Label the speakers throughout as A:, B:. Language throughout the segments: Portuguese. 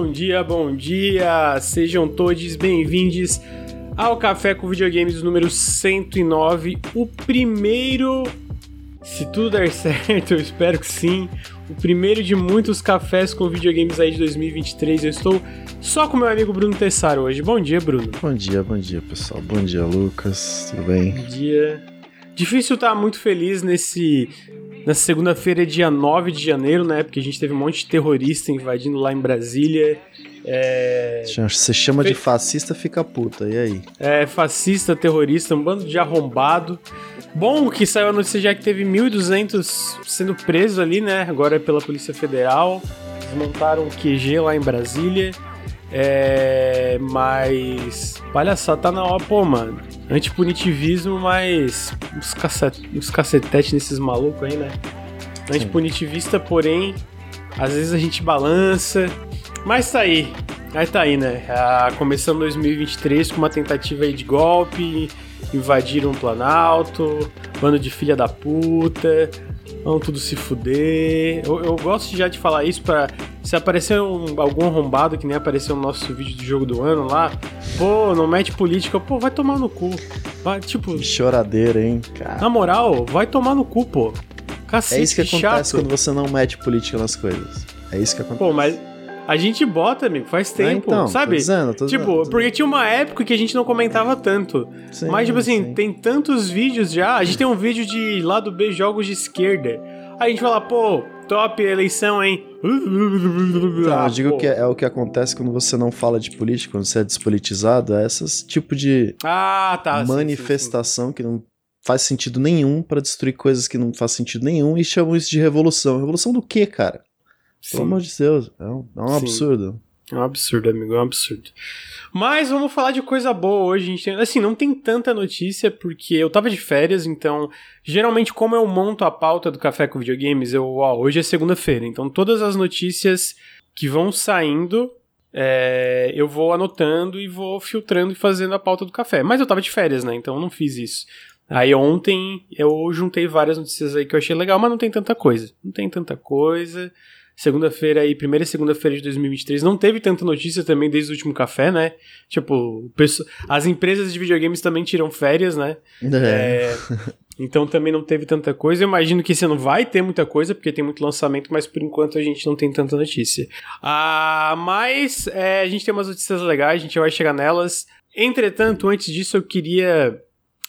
A: bom dia, bom dia! Sejam todos bem-vindos ao Café com Videogames número 109, o primeiro, se tudo der certo, eu espero que sim, o primeiro de muitos cafés com videogames aí de 2023. Eu estou só com meu amigo Bruno Tessaro hoje. Bom dia, Bruno.
B: Bom dia, bom dia, pessoal. Bom dia, Lucas. Tudo bem?
A: Bom dia. Difícil estar muito feliz nesse nessa segunda-feira, dia 9 de janeiro, né? Porque a gente teve um monte de terrorista invadindo lá em Brasília.
B: É... Você chama de fascista, fica puta, e aí?
A: É, fascista, terrorista, um bando de arrombado. Bom que saiu a notícia já que teve 1.200 sendo presos ali, né? Agora é pela Polícia Federal. Desmontaram o QG lá em Brasília. É. Mas. Palhaçada, tá na hora, pô, mano. Antipunitivismo, mas. Os, cacet... os cacetetes nesses malucos aí, né? Antipunitivista, porém. Às vezes a gente balança. Mas tá aí. Aí tá aí, né? Ah, começando 2023 com uma tentativa aí de golpe. Invadiram o Planalto. Bando de filha da puta. Vão tudo se fuder. Eu, eu gosto já de falar isso pra se aparecer um, algum arrombado que nem apareceu no nosso vídeo do jogo do ano lá, pô, não mete política, pô, vai tomar no cu. Vai, tipo.
B: Que choradeira, hein,
A: cara. Na moral, vai tomar no cu, pô. Cacete,
B: é isso que, que
A: acontece
B: chato. quando você não mete política nas coisas. É isso que acontece.
A: Pô, mas a gente bota, amigo, faz tempo, é, então, sabe? Tô
B: dizendo, tô
A: tipo,
B: dizendo, tô
A: porque tinha uma época que a gente não comentava tanto. Sim, mas, tipo assim, sim. tem tantos vídeos já. A gente tem um vídeo de lado B jogos de esquerda. Aí a gente fala, pô, top eleição, hein?
B: Então, eu digo que é, é, o que acontece quando você não fala de política, quando você é despolitizado, é esse tipo de
A: ah, tá,
B: manifestação sim, sim, sim. que não faz sentido nenhum para destruir coisas que não faz sentido nenhum e chamam isso de revolução. Revolução do quê, cara? Pelo amor de Deus, é um, é um absurdo.
A: É um absurdo, amigo, é um absurdo. Mas vamos falar de coisa boa hoje. A gente tem, assim, não tem tanta notícia porque eu tava de férias, então geralmente como eu monto a pauta do Café com Videogames, eu, ó, hoje é segunda-feira, então todas as notícias que vão saindo, é, eu vou anotando e vou filtrando e fazendo a pauta do café. Mas eu tava de férias, né? Então eu não fiz isso. Aí ontem eu juntei várias notícias aí que eu achei legal, mas não tem tanta coisa. Não tem tanta coisa segunda-feira aí, primeira segunda-feira de 2023, não teve tanta notícia também desde o último café, né? Tipo, as empresas de videogames também tiram férias, né? É. É, então também não teve tanta coisa. Eu imagino que esse ano vai ter muita coisa, porque tem muito lançamento, mas por enquanto a gente não tem tanta notícia. Ah, mas é, a gente tem umas notícias legais, a gente vai chegar nelas. Entretanto, antes disso, eu queria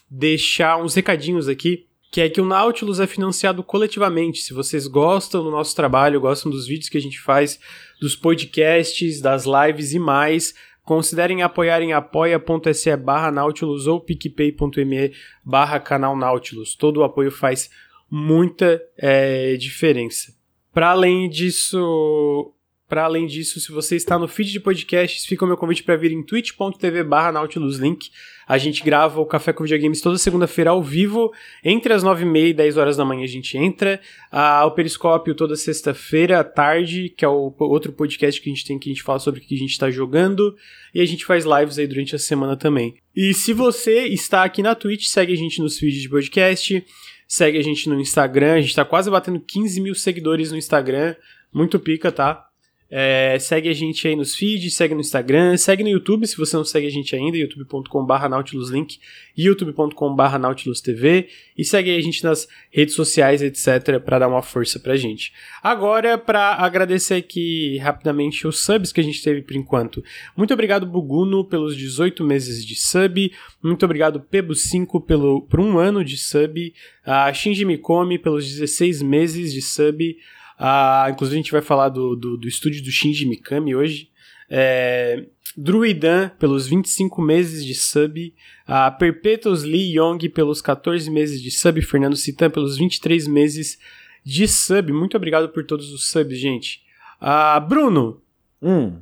A: deixar uns recadinhos aqui que é que o Nautilus é financiado coletivamente. Se vocês gostam do nosso trabalho, gostam dos vídeos que a gente faz, dos podcasts, das lives e mais, considerem apoiar em apoia.se barra Nautilus ou picpay.me barra canal Nautilus. Todo o apoio faz muita é, diferença. Para além disso, para além disso, se você está no feed de podcasts, fica o meu convite para vir em twitch.tv barra nautiluslink. A gente grava o Café com Videogames toda segunda-feira ao vivo, entre as 9h30 e 10 horas da manhã a gente entra. Ah, o Periscópio toda sexta-feira à tarde, que é o outro podcast que a gente tem que a gente fala sobre o que a gente está jogando. E a gente faz lives aí durante a semana também. E se você está aqui na Twitch, segue a gente nos feeds de podcast, segue a gente no Instagram. A gente está quase batendo 15 mil seguidores no Instagram. Muito pica, tá? É, segue a gente aí nos feeds, segue no Instagram, segue no YouTube se você não segue a gente ainda, youtube.com.br nautiluslink, youtube.com.br nautilustv e segue a gente nas redes sociais, etc, para dar uma força pra gente. Agora, para agradecer aqui rapidamente os subs que a gente teve por enquanto. Muito obrigado Buguno pelos 18 meses de sub, muito obrigado Pebo5 pelo, por um ano de sub, a Shinji Mikome pelos 16 meses de sub, ah, inclusive a gente vai falar do, do, do estúdio do Shinji Mikami hoje. É, Druidan pelos 25 meses de sub, a Perpetuous Lee Young pelos 14 meses de sub, Fernando Citan pelos 23 meses de sub. Muito obrigado por todos os subs, gente. Ah, Bruno,
B: hum.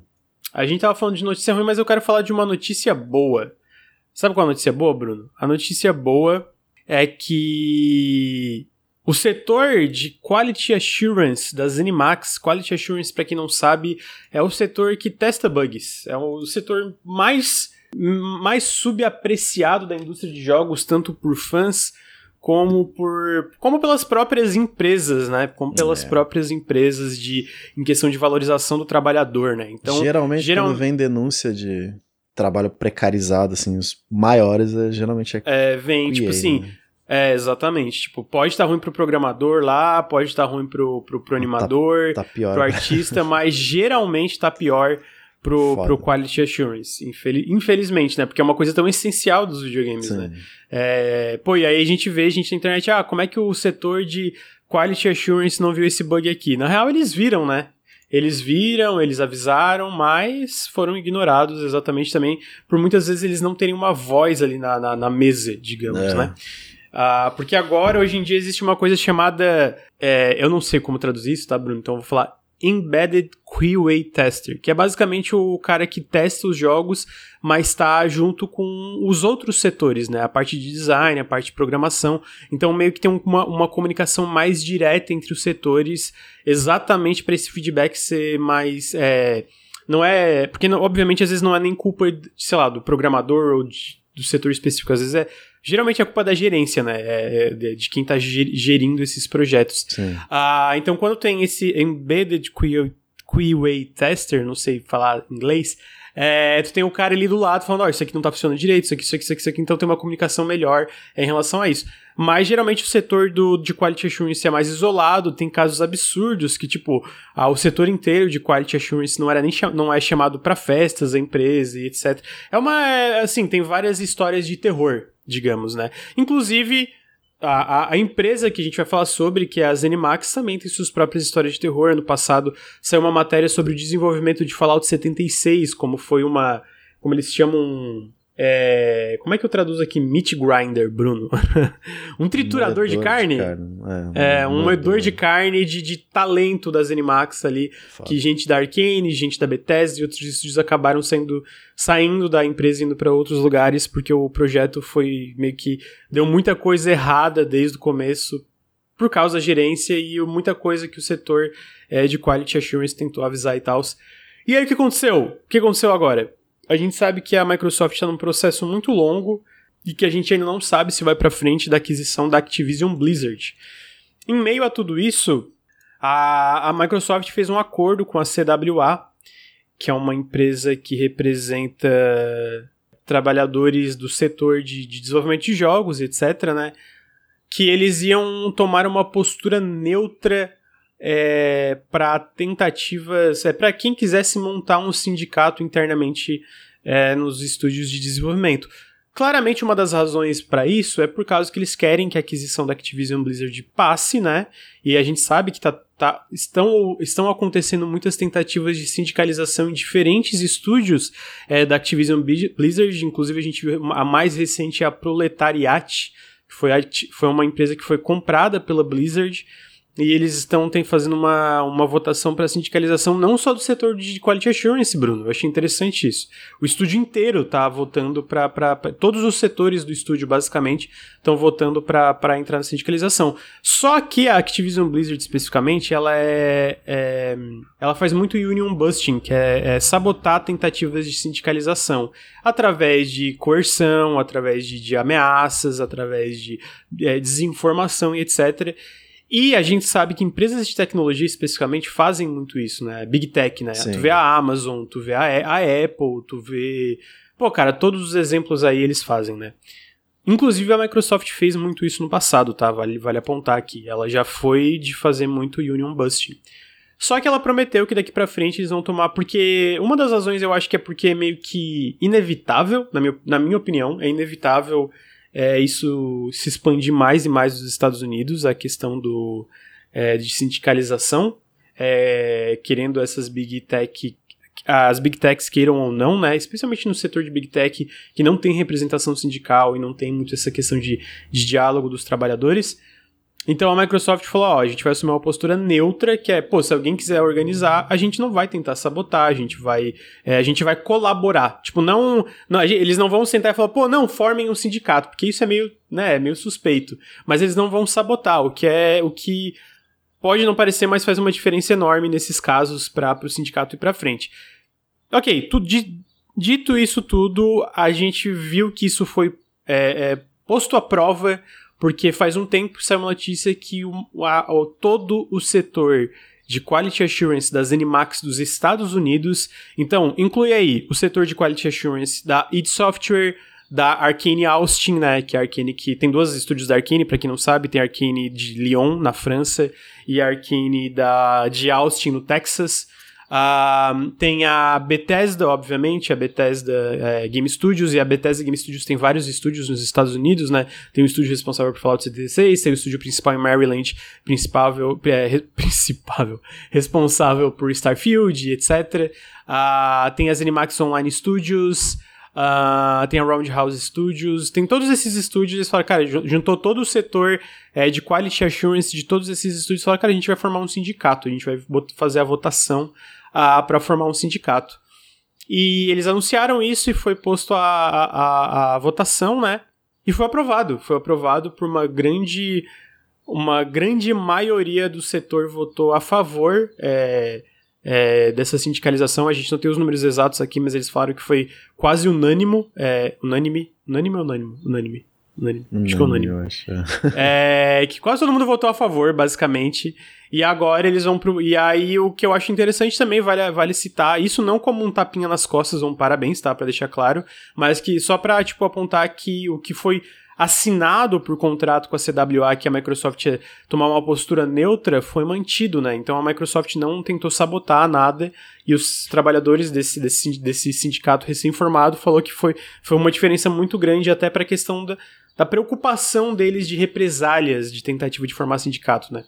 A: a gente tava falando de notícia ruim, mas eu quero falar de uma notícia boa. Sabe qual é a notícia boa, Bruno? A notícia boa é que o setor de Quality Assurance das Zenimax, Quality Assurance, para quem não sabe, é o setor que testa bugs. É o setor mais, mais subapreciado da indústria de jogos, tanto por fãs como por como pelas próprias empresas, né? Como pelas
B: É.
A: próprias empresas de em questão de valorização do trabalhador, né? Então,
B: geralmente,
A: geral-
B: quando vem denúncia de trabalho precarizado, assim, os maiores, é, geralmente é
A: é, vem tipo
B: QA,
A: assim,
B: né?
A: É exatamente, tipo, pode estar ruim pro programador lá, pode estar ruim pro, pro, pro animador,
B: Tá pior.
A: pro artista, mas geralmente tá pior pro,
B: Foda.
A: pro quality assurance, infeli- infelizmente, né? Porque é uma coisa tão essencial dos videogames,
B: Sim.
A: né? É, pô, e aí a gente vê, a gente na internet, ah, como é que o setor de quality assurance não viu esse bug aqui? Na real, eles viram, né? Eles viram, eles avisaram, mas foram ignorados exatamente também por muitas vezes eles não terem uma voz ali na, na, na mesa, digamos,
B: É.
A: né? Ah, porque agora, hoje em dia, existe uma coisa chamada. é, eu não sei como traduzir isso, tá, Bruno? Então eu vou falar Embedded QA Tester, que é basicamente o cara que testa os jogos, mas está junto com os outros setores, né? A parte de design, a parte de programação. Então, meio que tem uma, uma comunicação mais direta entre os setores, exatamente para esse feedback ser mais. é, não é. Porque, obviamente, às vezes não é nem culpa, sei lá, do programador ou de- do setor específico. Às vezes é. Geralmente é culpa da gerência, né? É, é, de, quem está gerindo esses projetos.
B: Sim.
A: Ah, então quando tem esse embedded QA, QA tester, não sei falar inglês, é, tu tem o cara ali do lado falando, ó, isso aqui não tá funcionando direito, isso aqui, isso aqui, isso aqui, isso aqui, então tem uma comunicação melhor em relação a isso. Mas geralmente o setor do, de quality assurance é mais isolado, tem casos absurdos que, tipo, ah, o setor inteiro de quality assurance não era nem não é chamado para festas, a empresa e etc. É uma, é, assim, tem várias histórias de terror, digamos, né? Inclusive, a, a, empresa que a gente vai falar sobre, que é a Zenimax, também tem suas próprias histórias de terror. Ano passado saiu uma matéria sobre o desenvolvimento de Fallout 76, como foi uma. Como eles chamam. É, como é que eu traduzo aqui? Meat grinder, Bruno. um triturador de
B: Moedor
A: carne? É, um moedor de carne de, de talento da Zenimax ali,
B: Foda.
A: que gente da Arcane, gente da Bethesda e outros estúdios acabaram saindo, saindo da empresa e indo para outros lugares, porque o projeto foi meio que deu muita coisa errada desde o começo por causa da gerência e muita coisa que o setor é, de quality assurance tentou avisar e tal. E aí o que aconteceu? O que aconteceu agora? A gente sabe que a Microsoft está num processo muito longo e que a gente ainda não sabe se vai para frente da aquisição da Activision Blizzard. Em meio a tudo isso, a, a Microsoft fez um acordo com a CWA, que é uma empresa que representa trabalhadores do setor de, de desenvolvimento de jogos, etc., né? Que eles iam tomar uma postura neutra é, para tentativas, é, para quem quisesse montar um sindicato internamente é, nos estúdios de desenvolvimento. Claramente, uma das razões para isso é por causa que eles querem que a aquisição da Activision Blizzard passe, né? E a gente sabe que tá, tá- estão, estão acontecendo muitas tentativas de sindicalização em diferentes estúdios é, da Activision Bli- Blizzard. Inclusive, a gente viu a mais recente é a Proletariat, que foi, a- foi uma empresa que foi comprada pela Blizzard. E eles estão tem, fazendo uma, uma votação para sindicalização não só do setor de quality assurance, Bruno. Eu achei interessante isso. O estúdio inteiro tá votando para todos os setores do estúdio basicamente estão votando para entrar na sindicalização. Só que a Activision Blizzard especificamente, ela é, é- ela faz muito union busting, que é, é sabotar tentativas de sindicalização através de coerção, através de, de ameaças, através de é, desinformação e etc. E a gente sabe que empresas de tecnologia especificamente fazem muito isso, né? Big Tech, né?
B: Sim.
A: Tu vê a Amazon, tu vê a, a Apple, tu vê. Pô, cara, todos os exemplos aí eles fazem, né? Inclusive a Microsoft fez muito isso no passado, tá? Vale, vale apontar aqui. Ela já foi de fazer muito Union Busting. Só que ela prometeu que daqui pra frente eles vão tomar, porque uma das razões eu acho que é porque é meio que inevitável, na minha, na minha opinião, é inevitável é, isso se expandir mais e mais nos Estados Unidos, a questão do, é, de sindicalização, é, querendo essas big tech, as big techs queiram ou não, né, especialmente no setor de big tech que não tem representação sindical e não tem muito essa questão de, de diálogo dos trabalhadores. Então a Microsoft falou: ó, a gente vai assumir uma postura neutra, que é, pô, se alguém quiser organizar, a gente não vai tentar sabotar, a gente vai, é, a gente vai colaborar. Tipo, não, não, eles não vão sentar e falar, pô, não, formem um sindicato, porque isso é meio, né, é meio suspeito. Mas eles não vão sabotar, o que é, o que pode não parecer, mas faz uma diferença enorme nesses casos para o sindicato ir para frente. Ok, tu, di- dito isso tudo, a gente viu que isso foi é, é, posto à prova porque faz um tempo saiu uma notícia que o, a, o, todo o setor de Quality Assurance das Animax dos Estados Unidos, então inclui aí o setor de Quality Assurance da id Software, da Arkane Austin, né, que é a Arkane que tem duas estúdios da Arkane, para quem não sabe, tem a Arkane de Lyon, na França, e a Arkane da, de Austin, no Texas. Uh, tem a Bethesda, obviamente, a Bethesda é, Game Studios, e a Bethesda Game Studios tem vários estúdios nos Estados Unidos, né? Tem o estúdio responsável por Fallout 76, tem o estúdio principal em Maryland, principal, é, responsável por Starfield, etc. Uh, tem as Animax Online Studios, Uh, tem a Roundhouse Studios, tem todos esses estúdios. Eles falaram, cara, juntou todo o setor é, de quality assurance de todos esses estúdios. Falaram, cara, a gente vai formar um sindicato, a gente vai fazer a votação para formar um sindicato. E eles anunciaram isso e foi posto a, a, a, votação, né? E foi aprovado. Foi aprovado por uma grande. Uma grande maioria do setor votou a favor. É, é, dessa sindicalização. A gente não tem os números exatos aqui, mas eles falaram que foi quase unânimo. É, unânime? Unânime ou unânime? Unânime. Unânime. Acho que é unânime. Acho. É. é, que quase todo mundo votou a favor, basicamente. E agora eles vão pro. E aí o que eu acho interessante também vale, vale citar, isso não como um tapinha nas costas ou um parabéns, tá? Pra deixar claro, mas que só pra, tipo, apontar que o que foi assinado por contrato com a CWA que a Microsoft ia tomar uma postura neutra foi mantido, né? Então a Microsoft não tentou sabotar nada e os trabalhadores desse, desse, desse sindicato recém-formado falou que foi, foi uma diferença muito grande até para a questão da, da preocupação deles de represálias de tentativa de formar sindicato, né?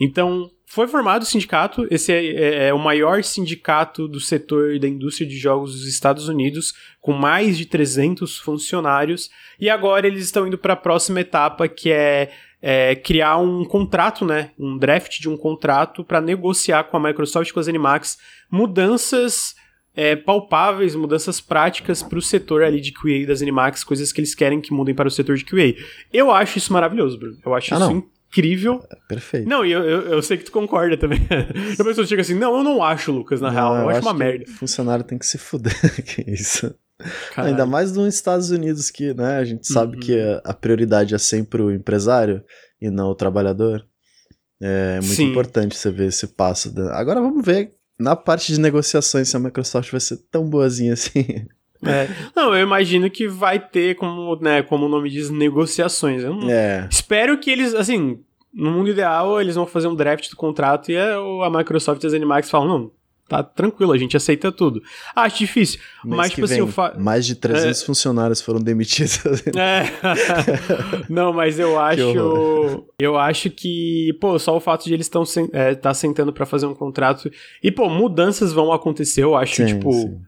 A: Então, foi formado o sindicato, esse é, é, é, o maior sindicato do setor da indústria de jogos dos Estados Unidos, com mais de 300 funcionários, e agora eles estão indo para a próxima etapa, que é, é, criar um contrato, né, um draft de um contrato para negociar com a Microsoft e com as Animax mudanças é, palpáveis, mudanças práticas para o setor ali de QA das Animax, coisas que eles querem que mudem para o setor de QA. Eu acho isso maravilhoso, Bruno. Eu acho ah, isso incrível.
B: É, perfeito.
A: Não, e eu, eu, eu, sei que tu concorda também. a pessoa chega assim, não, eu não acho, Lucas, na não, real. Eu, eu acho, acho uma merda.
B: Funcionário tem que se fuder. que isso. Caralho. Ainda mais nos Estados Unidos que, né, a gente sabe uhum. que a, a, prioridade é sempre o empresário e não o trabalhador. É muito Sim. importante você ver esse passo. Da... Agora vamos ver na parte de negociações se a Microsoft vai ser tão boazinha assim.
A: É. Não, eu imagino que vai ter, como, né, como o nome diz, negociações. Eu não... é. Espero que eles, assim, no mundo ideal, eles vão fazer um draft do contrato e a Microsoft e as Animax falam, não, tá tranquilo, a gente aceita tudo. Acho difícil, Mês mas tipo assim, fa...
B: mais de 300 é... funcionários foram demitidos.
A: É. Não, mas eu acho, eu acho que, pô, só o fato de eles estão é, tá sentando para fazer um contrato e pô, mudanças vão acontecer, eu acho, sim, tipo, sim.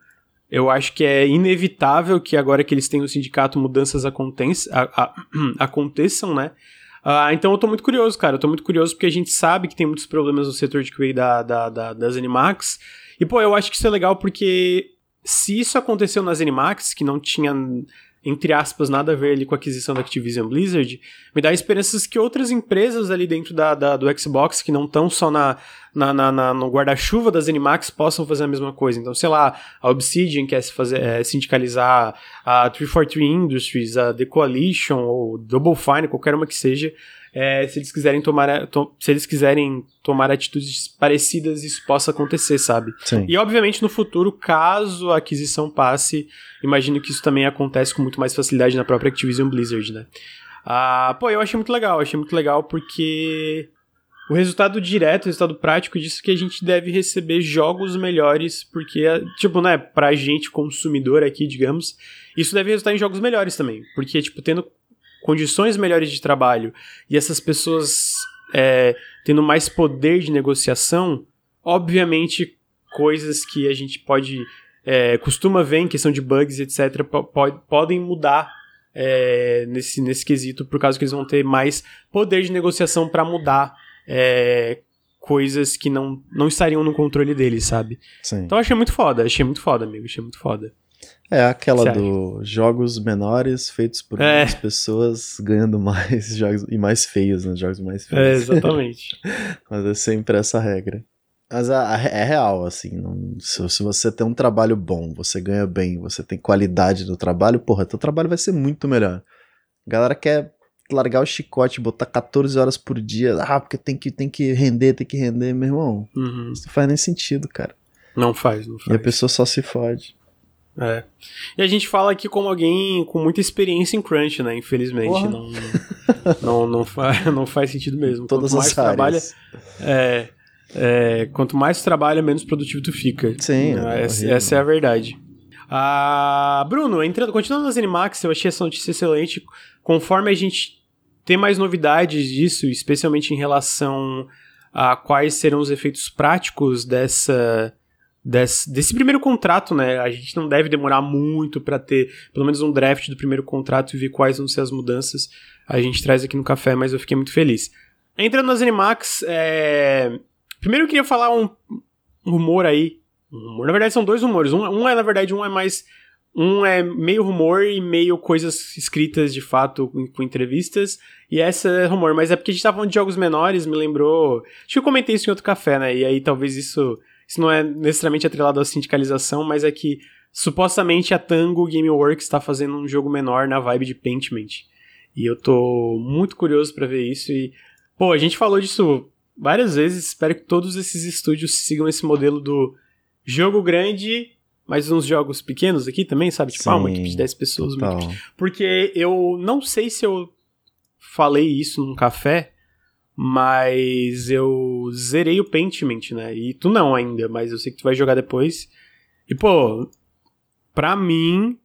A: Eu acho que é inevitável que agora que eles têm o sindicato, mudanças aconteçam, a, a, aconteçam né? Uh, então eu tô muito curioso, cara. Eu tô muito curioso porque a gente sabe que tem muitos problemas no setor de QA da, da, da, das Animax. E, pô, eu acho que isso é legal porque se isso aconteceu nas Animax, que não tinha entre aspas, nada a ver ali com a aquisição da Activision Blizzard, me dá esperanças que outras empresas ali dentro da, da do Xbox, que não estão só na, na, na, na no guarda-chuva das Animax, possam fazer a mesma coisa. Então, sei lá, a Obsidian quer se fazer, é, sindicalizar, a 343 Industries, a The Coalition, ou Double Fine, qualquer uma que seja, é, se eles quiserem tomar to, se eles quiserem tomar atitudes parecidas isso possa acontecer sabe
B: Sim.
A: e obviamente no futuro caso a aquisição passe imagino que isso também acontece com muito mais facilidade na própria Activision Blizzard né ah, pô eu achei muito legal achei muito legal porque o resultado direto, o resultado prático disso é que a gente deve receber jogos melhores, porque, tipo, né, pra gente consumidor aqui, digamos, isso deve resultar em jogos melhores também. Porque, tipo, tendo condições melhores de trabalho e essas pessoas é, tendo mais poder de negociação, obviamente coisas que a gente pode é, costuma ver em questão de bugs etc po podem mudar é, nesse, nesse quesito por causa que eles vão ter mais poder de negociação para mudar é, coisas que não, não estariam no controle deles, sabe?
B: Sim.
A: Então achei muito foda, achei muito foda, amigo, achei muito foda.
B: É aquela do jogos menores feitos por é. pessoas ganhando mais jogos e mais feios, né? Jogos mais feios.
A: É, exatamente.
B: Mas é sempre essa regra. Mas é real, assim. Não, se, se, você tem um trabalho bom, você ganha bem, você tem qualidade no trabalho, porra, teu trabalho vai ser muito melhor. A galera quer largar o chicote, botar 14 horas por dia, ah, porque tem que, tem que render, tem que render, meu irmão. Uhum. Isso não faz nem sentido, cara.
A: Não faz, não faz.
B: E a pessoa só se fode.
A: É. E a gente fala aqui como alguém com muita experiência em crunch, né? Infelizmente. Não, não, não, faz, não faz sentido mesmo.
B: Todas quanto mais
A: trabalha, é, é, quanto mais trabalha, menos produtivo tu fica.
B: Sim.
A: É, essa, essa é a verdade. Ah, Bruno, entrando, continuando nas Animax, eu achei essa notícia excelente. Conforme a gente tem mais novidades disso, especialmente em relação a quais serão os efeitos práticos dessa desse, desse primeiro contrato, né? A gente não deve demorar muito para ter pelo menos um draft do primeiro contrato e ver quais vão ser as mudanças. A gente traz aqui no café, mas eu fiquei muito feliz. Entrando nas Animax, é... primeiro eu queria falar um, um rumor aí. Um rumor. Na verdade, são dois rumores. Um, um é, na verdade, um é mais. Um é meio rumor e meio coisas escritas de fato com, com, entrevistas. E essa é rumor, mas é porque a gente tava falando de jogos menores, me lembrou. Acho que eu comentei isso em outro café, né? E aí talvez isso isso não é necessariamente atrelado à sindicalização, mas é que supostamente a Tango Gameworks está fazendo um jogo menor na vibe de Paintment. E eu tô muito curioso para ver isso e pô, a gente falou disso várias vezes, espero que todos esses estúdios sigam esse modelo do jogo grande, mas uns jogos pequenos aqui também, sabe? Tipo, Sim, ah, uma equipe de 10 pessoas. Porque eu não sei se eu falei isso num café, mas eu zerei o Paintment, né? E tu não ainda, mas eu sei que tu vai jogar depois. E, pô, pra mim,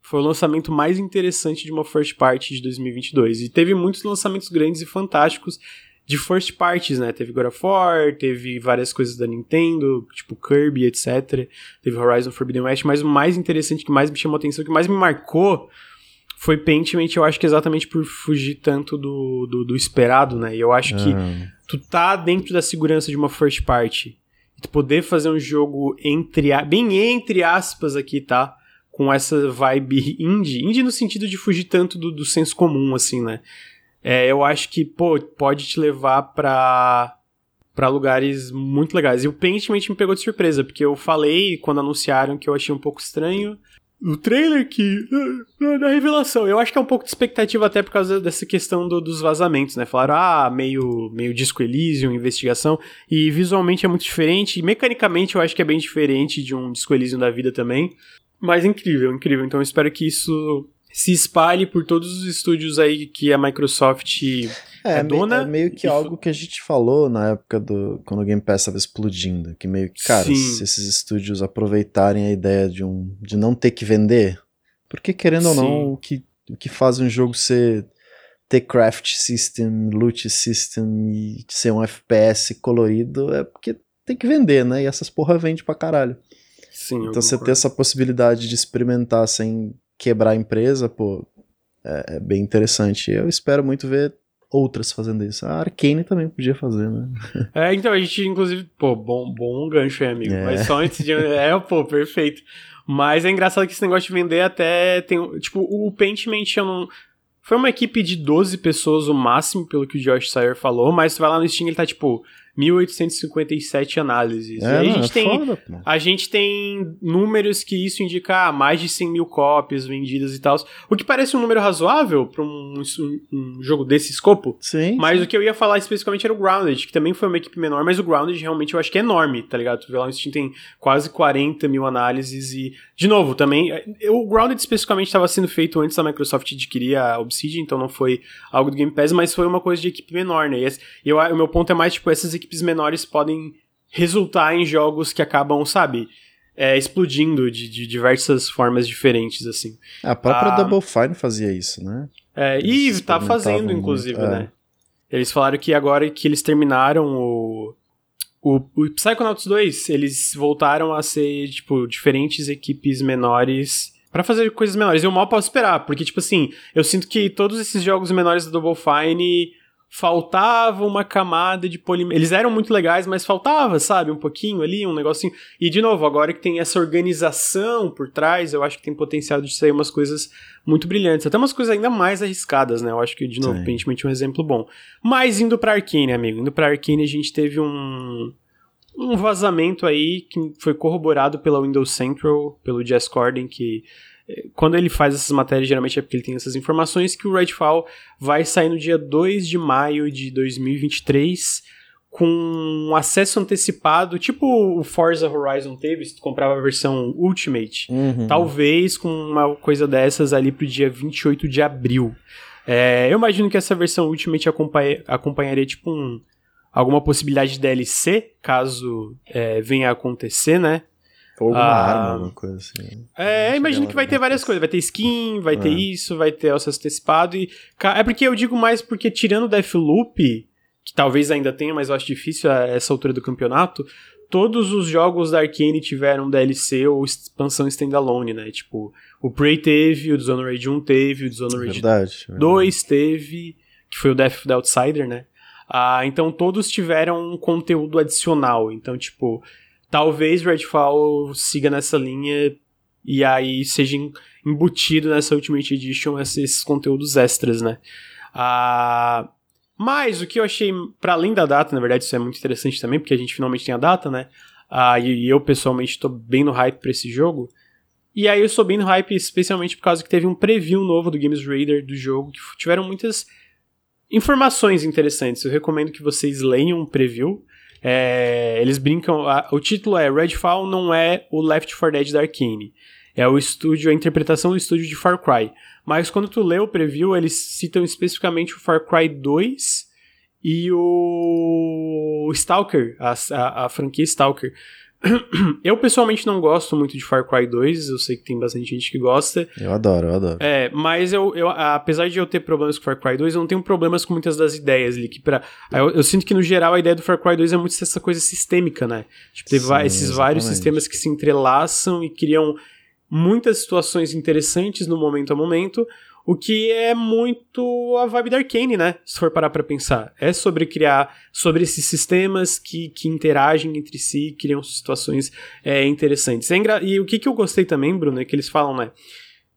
A: foi o lançamento mais interessante de uma first party de 2022. E teve muitos lançamentos grandes e fantásticos de first parties, né? Teve God of War, teve várias coisas da Nintendo, tipo Kirby, etc. Teve Horizon Forbidden West, mas o mais interessante, que mais me chamou a atenção, que mais me marcou foi Paintment, eu acho que exatamente por fugir tanto do, do, do esperado, né? E eu acho que ah. tu tá dentro da segurança de uma first party. E tu poder fazer um jogo entre, bem entre aspas aqui, tá? Com essa vibe indie. Indie no sentido de fugir tanto do, do senso comum, assim, né? É, eu acho que, pô, pode te levar pra, pra lugares muito legais. E o Paintment me pegou de surpresa, porque eu falei quando anunciaram que eu achei um pouco estranho o trailer que. Na revelação. Eu acho que é um pouco de expectativa até por causa dessa questão do, dos vazamentos, né? Falaram, ah, meio, meio Disco Elysium, investigação. E visualmente é muito diferente. E mecanicamente eu acho que é bem diferente de um Disco Elysium da vida também. Mas incrível, incrível. Então eu espero que isso se espalhe por todos os estúdios aí que a Microsoft é, é dona.
B: É meio que algo que a gente falou na época do. quando o Game Pass estava explodindo. Que meio que, cara, Sim. se esses estúdios aproveitarem a ideia de um. de não ter que vender. Porque querendo Sim. ou não, o que, o que faz um jogo ser. ter craft system, loot system e ser um FPS colorido é porque tem que vender, né? E essas porra vende pra caralho.
A: Sim,
B: então você ter essa possibilidade de experimentar sem quebrar a empresa, pô, é, é, bem interessante. Eu espero muito ver outras fazendo isso. A Arcane também podia fazer, né?
A: É, então a gente, inclusive, pô, bom, bom gancho, é, amigo. É. Mas só antes de. É, pô, perfeito. Mas é engraçado que esse negócio de vender até tem. Tipo, o Paintment eu não. Foi uma equipe de 12 pessoas o máximo, pelo que o Josh Sayer falou, mas você vai lá no Steam ele tá tipo 1857 análises. É, e aí a gente, é tem, foda, a gente tem números que isso indica ah, mais de 100 mil cópias vendidas e tal. O que parece um número razoável para um, um, jogo desse escopo.
B: Sim.
A: Mas
B: sim.
A: o que eu ia falar especificamente era o Grounded, que também foi uma equipe menor, mas o Grounded realmente eu acho que é enorme, tá ligado? Tu vê lá no Steam tem quase 40 mil análises e, de novo, também. O Grounded especificamente estava sendo feito antes da Microsoft adquirir a Obsidian, então não foi algo do Game Pass, mas foi uma coisa de equipe menor, né? E eu, o meu ponto é mais, tipo, essas equipes menores podem resultar em jogos que acabam, sabe, é, explodindo de, de, diversas formas diferentes, assim.
B: A própria ah, Double Fine fazia isso, né?
A: É, e tá fazendo, inclusive, é. né? Eles falaram que agora que eles terminaram o, o, o Psychonauts 2, eles voltaram a ser, tipo, diferentes equipes menores para fazer coisas menores. Eu mal posso esperar, porque, tipo assim, eu sinto que todos esses jogos menores da Double Fine faltava uma camada de polimento. Eles eram muito legais, mas faltava, sabe, um pouquinho ali, um negocinho. E de novo, agora que tem essa organização por trás, eu acho que tem potencial de sair umas coisas muito brilhantes, até umas coisas ainda mais arriscadas, né? Eu acho que de novo, aparentemente é um exemplo bom. Mas indo para Arcane, amigo, indo para Arcane, a gente teve um um vazamento aí que foi corroborado pela Windows Central, pelo Jess Corden, que quando ele faz essas matérias, geralmente é porque ele tem essas informações, que o Redfall vai sair no dia 2 de maio de 2023 com acesso antecipado, tipo o Forza Horizon teve, se tu comprava a versão Ultimate,
B: uhum.
A: talvez com uma coisa dessas ali pro dia 28 de abril. É, eu imagino que essa versão Ultimate acompanha, acompanharia tipo um, alguma possibilidade de DLC, caso é, venha a acontecer, né?
B: Ou alguma ah, arma, alguma coisa assim.
A: É, imagino que vai ter várias coisas. Vai ter skin, vai é. ter isso, vai ter acesso antecipado e... É porque eu digo mais porque tirando Deathloop que talvez ainda tenha, mas eu acho difícil a essa altura do campeonato, todos os jogos da Arkane tiveram DLC ou expansão standalone, né? Tipo, o Prey teve, o Dishonored 1 teve, o Dishonored verdade, 2 verdade. teve, que foi o Death of the Outsider, né? Ah, então todos tiveram um conteúdo adicional. Então, tipo, talvez Redfall siga nessa linha e aí seja embutido nessa Ultimate Edition esses conteúdos extras, né? Ah, mas o que eu achei, para além da data, na verdade, isso é muito interessante também, porque a gente finalmente tem a data, né? Ah, e, eu pessoalmente tô bem no hype pra esse jogo. E aí eu sou bem no hype, especialmente por causa que teve um preview novo do Games Raider do jogo, que tiveram muitas informações interessantes. Eu recomendo que vocês leiam o preview. É, eles brincam. A, o título é Redfall não é o Left 4 Dead da Arkane. É o estúdio, a interpretação do estúdio de Far Cry. Mas quando tu lê o preview, eles citam especificamente o Far Cry 2 e o Stalker, a, a, a franquia Stalker. Eu pessoalmente não gosto muito de Far Cry 2, eu sei que tem bastante gente que gosta.
B: Eu adoro, eu adoro.
A: É, mas eu, eu apesar de eu ter problemas com Far Cry 2, eu não tenho problemas com muitas das ideias ali. Que pra, eu, eu sinto que no geral a ideia do Far Cry 2 é muito essa coisa sistêmica, né? Tipo, ter Sim, esses exatamente. vários sistemas que se entrelaçam e criam muitas situações interessantes no momento a momento, o que é muito a vibe da Arcane, né? Se for parar pra pensar. É sobre criar, sobre esses sistemas que, que interagem entre si, criam situações é, interessantes. É engra... E o que, que eu gostei também, Bruno, é que eles falam, né?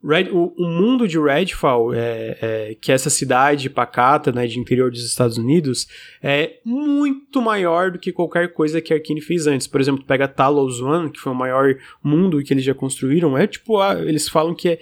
A: Red, o, o, mundo de Redfall, é, é, que é essa cidade pacata, né, de interior dos Estados Unidos, é muito maior do que qualquer coisa que a Arkane fez antes. Por exemplo, pega Talos One, que foi o maior mundo que eles já construíram, é tipo, eles falam que é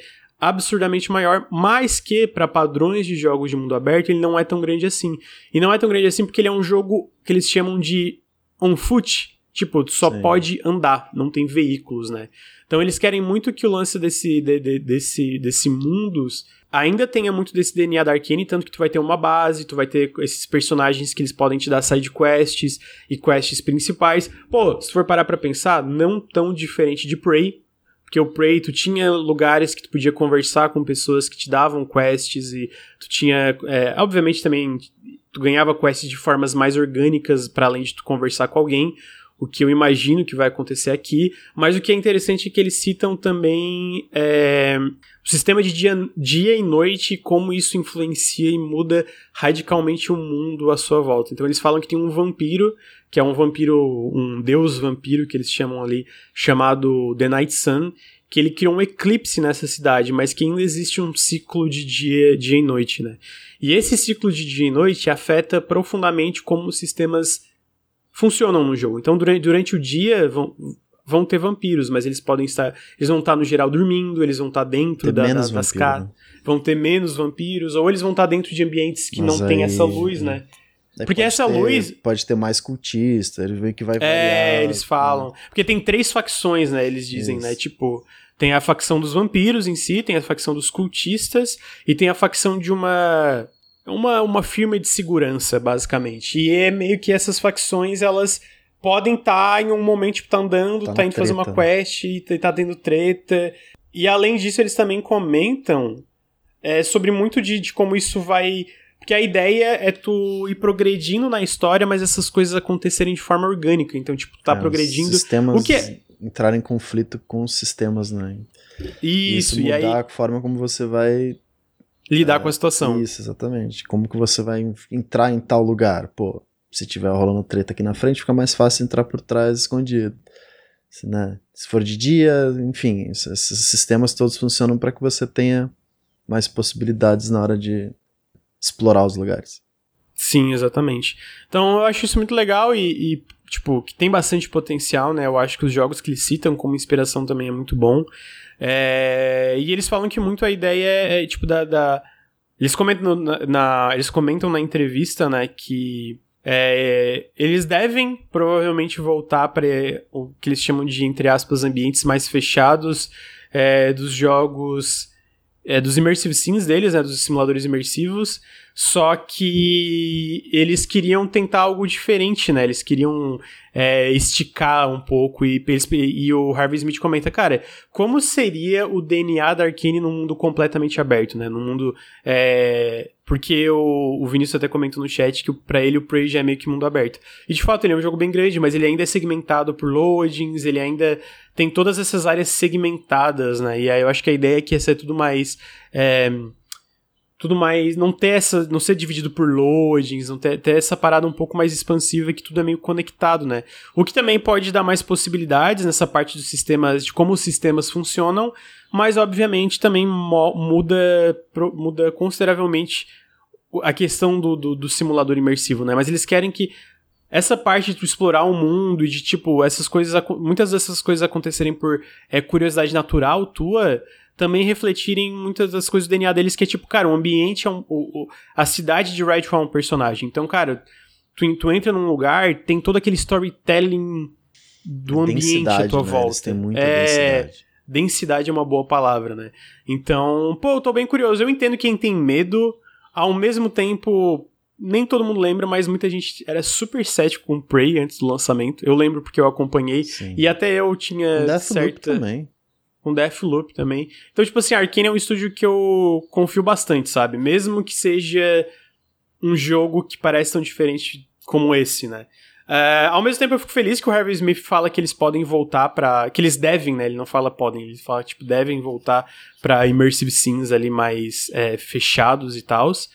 A: absurdamente maior, mas que para padrões de jogos de mundo aberto ele não é tão grande assim. E não é tão grande assim porque ele é um jogo que eles chamam de on foot, tipo, só Sim. pode andar, não tem veículos, né? Então eles querem muito que o lance desse, de, de, desse, desse mundos ainda tenha muito desse DNA da Arkane, tanto que tu vai ter uma base, tu vai ter esses personagens que eles podem te dar side quests e quests principais. Pô, se for parar pra pensar, não tão diferente de Prey, porque o Prey, tu tinha lugares que tu podia conversar com pessoas que te davam quests e tu tinha, é, obviamente também, tu ganhava quests de formas mais orgânicas para além de tu conversar com alguém, o que eu imagino que vai acontecer aqui, mas o que é interessante é que eles citam também é, o sistema de dia, dia e noite, como isso influencia e muda radicalmente o mundo à sua volta. Então eles falam que tem um vampiro, que é um vampiro, um deus vampiro que eles chamam ali, chamado The Night Sun, que ele criou um eclipse nessa cidade, mas que ainda existe um ciclo de dia, dia e noite, né? E esse ciclo de dia e noite afeta profundamente como os sistemas funcionam no jogo. Então, durante, durante o dia vão, vão ter vampiros, mas eles podem estar. Eles vão estar no geral dormindo, eles vão estar dentro da, da, das casas. Né? Vão ter menos vampiros, ou eles vão estar dentro de ambientes que mas não aí, tem essa luz, é. né?
B: Porque essa ter, luz. Pode ter mais cultista, ele vê que vai
A: é, variar. É, eles falam. Né? Porque tem três facções, né? Eles dizem, né? Isso. né? Tipo, tem a facção dos vampiros em si, tem a facção dos cultistas e tem a facção de uma uma, uma firma de segurança, basicamente. E é meio que essas facções, elas podem estar tá em um momento, tipo, tá andando, tá, tá indo fazer uma quest, e tá, tendo treta. E além disso, eles também comentam é, sobre muito de, de como isso vai. Porque a ideia é tu ir progredindo na história, mas essas coisas acontecerem de forma orgânica. Então, tipo, tá é, progredindo.
B: Sistemas
A: o que é...
B: entrar em conflito com os sistemas, né?
A: Isso,
B: isso mudar e aí... a forma como você vai
A: lidar é, com a situação.
B: Isso, exatamente. Como que você vai entrar em tal lugar? Pô, se tiver rolando treta aqui na frente, fica mais fácil entrar por trás escondido. Se, né? se for de dia, enfim, esses sistemas todos funcionam para que você tenha mais possibilidades na hora de explorar os lugares.
A: Sim, exatamente. Então eu acho isso muito legal e, e tipo, que tem bastante potencial, né? Eu acho que os jogos que eles citam como inspiração também é muito bom. É, e eles falam que muito a ideia é, é tipo, da, da. eles, comentam na, na, eles comentam na entrevista, né, que é, eles devem provavelmente voltar para o que eles chamam de, entre aspas, ambientes mais fechados é, dos jogos. É, dos immersive scenes deles, né, dos simuladores imersivos, só que eles queriam tentar algo diferente, né? Eles queriam é, esticar um pouco e, e o Harvey Smith comenta, cara, como seria o DNA da Arkane num mundo completamente aberto, né? Num mundo... É, porque o, o Vinícius até comentou no chat que para ele o Prey já é meio que mundo aberto. E de fato ele é um jogo bem grande, mas ele ainda é segmentado por loadings, ele ainda tem todas essas áreas segmentadas, né? E aí eu acho que a ideia é que ia ser tudo mais... É, tudo mais. Não ter essa. Não ser dividido por loadings, não ter, ter essa parada um pouco mais expansiva que tudo é meio conectado, né? O que também pode dar mais possibilidades nessa parte dos sistemas, de como os sistemas funcionam, mas obviamente também muda, muda consideravelmente a questão do, do, do simulador imersivo, né? Mas eles querem que essa parte de explorar o mundo e de, tipo, essas coisas, muitas dessas coisas acontecerem por é, curiosidade natural tua, também refletirem muitas das coisas do DNA deles, que é tipo, cara, o ambiente é um, o, o, a cidade de Redfall é um personagem. Então, cara, tu, tu entra num lugar, tem todo aquele storytelling do ambiente à tua
B: né?
A: volta.
B: Eles têm muita
A: é,
B: densidade.
A: Densidade é uma boa palavra, né? Então, pô, eu tô bem curioso. Eu entendo quem tem medo, ao mesmo tempo, nem todo mundo lembra, mas muita gente era super cético com Prey antes do lançamento. Eu lembro porque eu acompanhei.
B: Sim.
A: E até eu tinha
B: Deathloop
A: certa.
B: também.
A: com Deathloop também. Então, tipo assim, Arkane é um estúdio que eu confio bastante, sabe? Mesmo que seja um jogo que parece tão diferente como esse, né? É, ao mesmo tempo, eu fico feliz que o Harvey Smith fala que eles podem voltar para que eles devem, né? Ele não fala podem, ele fala tipo devem voltar para immersive scenes ali mais é, fechados e tals.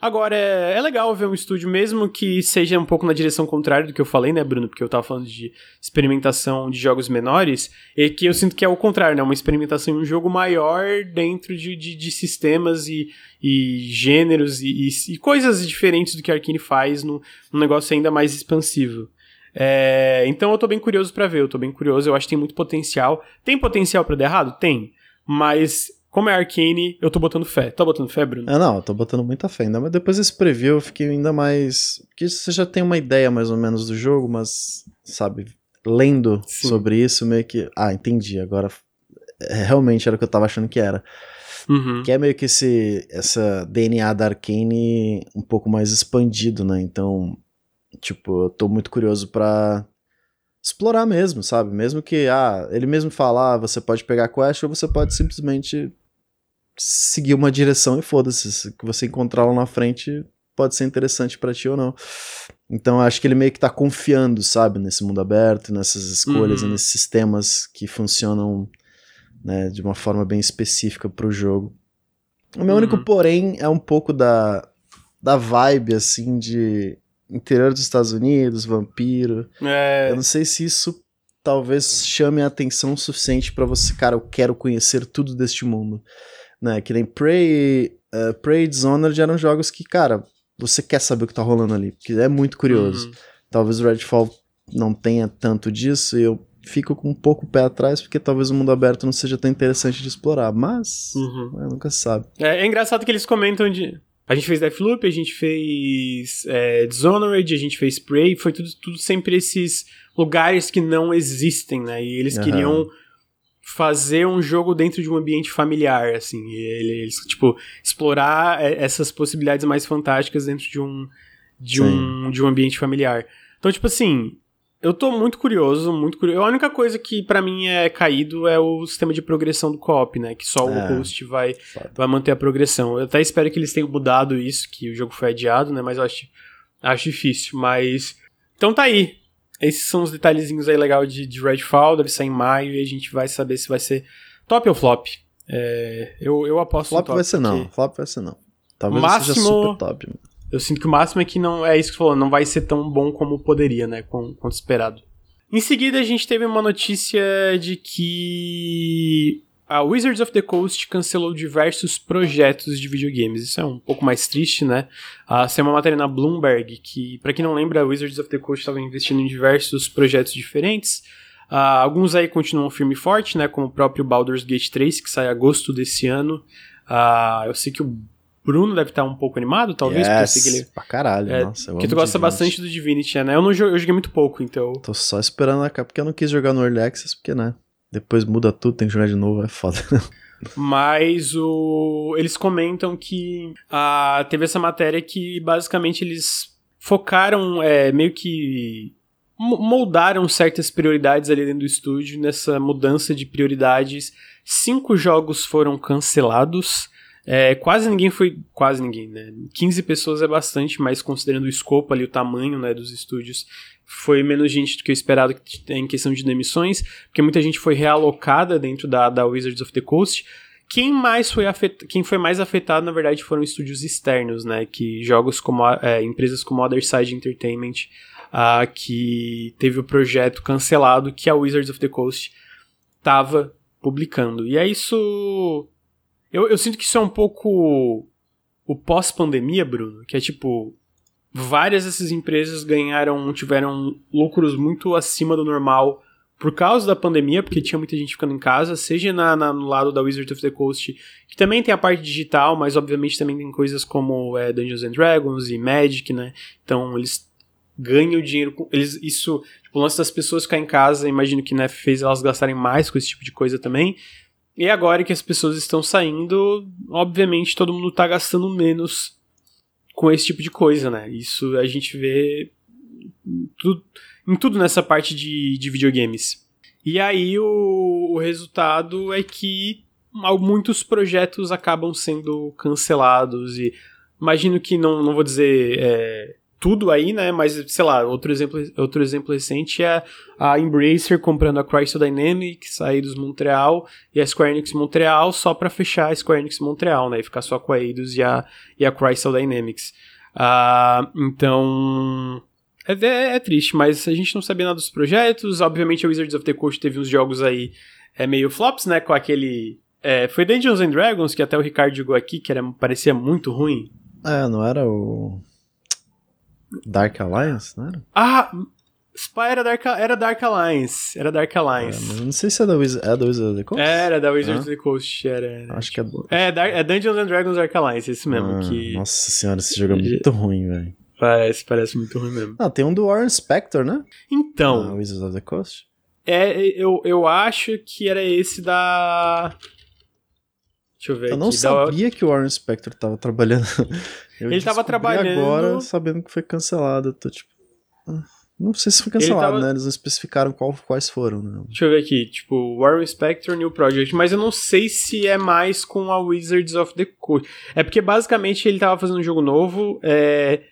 A: Agora, é, é, legal ver um estúdio, mesmo que seja um pouco na direção contrária do que eu falei, né, Bruno? Porque eu tava falando de experimentação de jogos menores, e que eu sinto que é o contrário, né? Uma experimentação em um jogo maior dentro de, de, de sistemas e, e gêneros e, e, e, coisas diferentes do que a Arkane faz num, num negócio ainda mais expansivo. É, então eu tô bem curioso para ver, eu tô bem curioso, eu acho que tem muito potencial. Tem potencial para dar errado? Tem. Mas como é Arcane, eu tô botando fé. Tá botando fé, Bruno?
B: É, não, eu tô botando muita fé ainda, mas depois desse preview eu fiquei ainda mais. Porque você já tem uma ideia mais ou menos do jogo, mas, sabe, lendo Sim. sobre isso, meio que. Ah, entendi, agora é, realmente era o que eu tava achando que era.
A: Uhum.
B: Que é meio que esse essa DNA da Arcane um pouco mais expandido, né? Então, tipo, eu tô muito curioso pra explorar mesmo, sabe? Mesmo que, ah, ele mesmo falar, ah, você pode pegar quest ou você pode simplesmente seguir uma direção e foda-se. O que você encontrar lá na frente pode ser interessante para ti ou não. Então acho que ele meio que tá confiando, sabe, nesse mundo aberto, nessas escolhas, uhum. nesses sistemas que funcionam né, de uma forma bem específica pro jogo. O meu uhum. único porém é um pouco da, da vibe, assim, de interior dos Estados Unidos, vampiro.
A: É...
B: Eu não sei se isso talvez chame a atenção suficiente para você, cara, eu quero conhecer tudo deste mundo né? Que nem Prey, uh, Prey e Dishonored eram jogos que, cara, você quer saber o que tá rolando ali, porque é muito curioso. Uhum. Talvez o Redfall não tenha tanto disso e eu fico com um pouco o pé atrás, porque talvez o mundo aberto não seja tão interessante de explorar, mas
A: uhum.
B: Né, nunca sabe.
A: É, é, engraçado que eles comentam de... A gente fez Deathloop, a gente fez é, Dishonored, a gente fez Prey, foi tudo, tudo sempre esses lugares que não existem, né? E eles uhum. queriam fazer um jogo dentro de um ambiente familiar, assim, eles, tipo, explorar é, essas possibilidades mais fantásticas dentro de um, de um, de um ambiente familiar. Então, tipo assim, eu tô muito curioso, muito curioso. A única coisa que para mim é caído é o sistema de progressão do co-op, né? Que só é, o host vai, vai manter a progressão. Eu até espero que eles tenham mudado isso, que o jogo foi adiado, né? Mas eu acho, acho difícil. Mas. Então tá aí. Esses são os detalhezinhos aí legal de, de Redfall, deve sair em maio e a gente vai saber se vai ser top ou flop. É, eu, eu aposto
B: flop
A: top.
B: vai ser não, flop vai ser não. Talvez máximo, seja super top.
A: Eu sinto que o máximo é que não é isso que você falou, não vai ser tão bom como poderia, né, quanto esperado. Em seguida a gente teve uma notícia de que a Wizards of the Coast cancelou diversos projetos de videogames. Isso é um pouco mais triste, né? Essa é uma matéria na Bloomberg que, para quem não lembra, a Wizards of the Coast estava investindo em diversos projetos diferentes. Uh, alguns aí continuam firme e forte, né? Como o próprio Baldur's Gate 3, que sai em agosto desse ano. Uh, eu sei que o Bruno deve estar um pouco animado, talvez.
B: Yes, porque ele... pra caralho,
A: é,
B: nossa.
A: Porque tu gosta Divinity. bastante do Divinity, né? Eu, não joguei, eu joguei muito pouco, então...
B: Tô só esperando a porque eu não quis jogar no Early Access, porque, né? Depois muda tudo, tem que jogar de novo, é foda.
A: Mas o... eles comentam que ah, teve essa matéria que basicamente eles focaram é, meio que moldaram certas prioridades ali dentro do estúdio nessa mudança de prioridades. Cinco jogos foram cancelados. É, quase ninguém foi. Quase ninguém, né? 15 pessoas é bastante, mas considerando o escopo ali, o tamanho né, dos estúdios, foi menos gente do que eu esperado em questão de demissões, porque muita gente foi realocada dentro da, da Wizards of the Coast. Quem mais foi afetado, quem foi mais afetado, na verdade, foram estúdios externos, né? Que jogos como é, empresas como Other Side Entertainment, uh, que teve o projeto cancelado que a Wizards of the Coast estava publicando. E é isso. Eu, eu sinto que isso é um pouco o pós-pandemia, Bruno, que é tipo, várias dessas empresas ganharam, tiveram lucros muito acima do normal por causa da pandemia, porque tinha muita gente ficando em casa, seja na, na, no lado da Wizard of the Coast, que também tem a parte digital, mas obviamente também tem coisas como é, Dungeons and Dragons e Magic, né? Então eles ganham dinheiro com. Eles, isso, tipo, o lance das pessoas ficar em casa, imagino que né, fez elas gastarem mais com esse tipo de coisa também. E agora que as pessoas estão saindo, obviamente todo mundo está gastando menos com esse tipo de coisa, né? Isso a gente vê tudo, em tudo nessa parte de, de videogames. E aí o, o resultado é que muitos projetos acabam sendo cancelados e imagino que não, não vou dizer é, tudo aí, né? Mas, sei lá, outro exemplo, outro exemplo recente é a Embracer comprando a Crystal Dynamics, a Eidos Montreal e a Square Enix Montreal só para fechar a Square Enix Montreal, né? E ficar só com a Eidos e a, e a Crystal Dynamics. Uh, então... É, é, é, triste, mas a gente não sabia nada dos projetos. Obviamente a Wizards of the Coast teve uns jogos aí é, meio flops, né? Com aquele... É, foi Dungeons and Dragons, que até o Ricardo jogou aqui, que era, parecia muito ruim.
B: É, não era o... Dark Alliance, não era?
A: Ah, Spy era Dark, era Dark Alliance. Era Dark Alliance.
B: É, não sei se é da, Wiz é da Wizard of the Coast.
A: Era da Wizard ah. of the Coast. Era,
B: era. Acho que é.
A: É, Dark, é Dungeons and Dragons Dark Alliance, esse mesmo. Ah, que...
B: Nossa senhora, esse jogo é muito ruim, velho.
A: Parece, parece muito ruim mesmo.
B: Ah, tem um do Warren Spector, né?
A: Então.
B: Ah, Wizards of the Coast.
A: É, eu, eu acho que era esse da. Deixa eu ver
B: eu
A: aqui.
B: não sabia que o Warren Spector tava trabalhando.
A: Eu ele tava trabalhando.
B: agora sabendo que foi cancelado. tô tipo. Ah, não sei se foi cancelado, tava... né? Eles não especificaram qual, quais foram, né?
A: Deixa eu ver aqui. Tipo, Warren Spector New Project. Mas eu não sei se é mais com a Wizards of the Coast. É porque basicamente ele tava fazendo um jogo novo. É...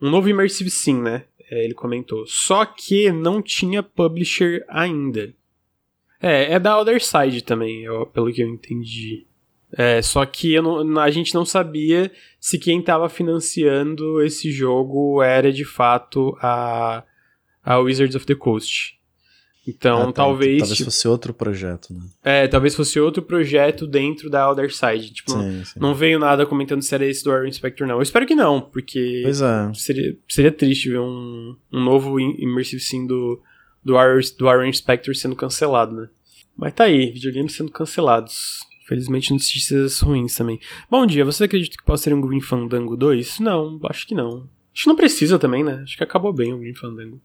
A: Um novo Immersive Sim, né? É, ele comentou. Só que não tinha publisher ainda. É, é da Other Side também, eu, pelo que eu entendi. É, só que não, a gente não sabia se quem estava financiando esse jogo era de fato a, a Wizards of the Coast. Então, ah, tá, talvez.
B: Talvez tipo, fosse outro projeto, né?
A: É, talvez fosse outro projeto dentro da Other Side. Tipo, sim, não, sim. não, veio nada comentando se era esse do Aaron Spector, não. Eu espero que não, porque.
B: Pois é.
A: Seria, seria triste ver um, um novo Immersive Sim do, do, Aaron, do Aaron Spector sendo cancelado, né? Mas tá aí, videogames sendo cancelados. Felizmente notícias ruins também. Bom dia, você acredita que possa ser um Green Fandango 2? Não, acho que não. Acho que não precisa também, né? Acho que acabou bem o Green Fandango.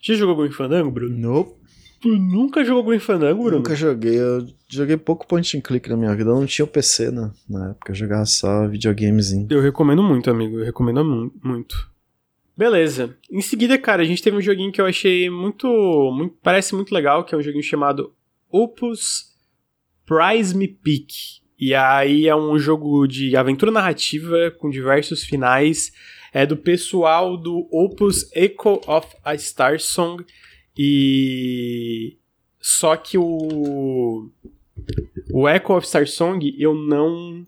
A: Já jogou Green Fandango, Bruno?
B: Nope.
A: Tu nunca jogou Green Fandango, Bruno?
B: Nunca joguei. Eu joguei pouco point and click na minha vida. Eu não tinha o PC né? na época. Eu jogava só videogamezinho.
A: Eu recomendo muito, amigo. Eu recomendo mu muito. Beleza. Em seguida, cara, a gente teve um joguinho que eu achei muito, muito. Parece muito legal, que é um joguinho chamado Opus Prize Me Pick. E aí é um jogo de aventura narrativa com diversos finais. É do pessoal do Opus Echo of a Star Song. E. Só que o. O Echo of Star Song eu não.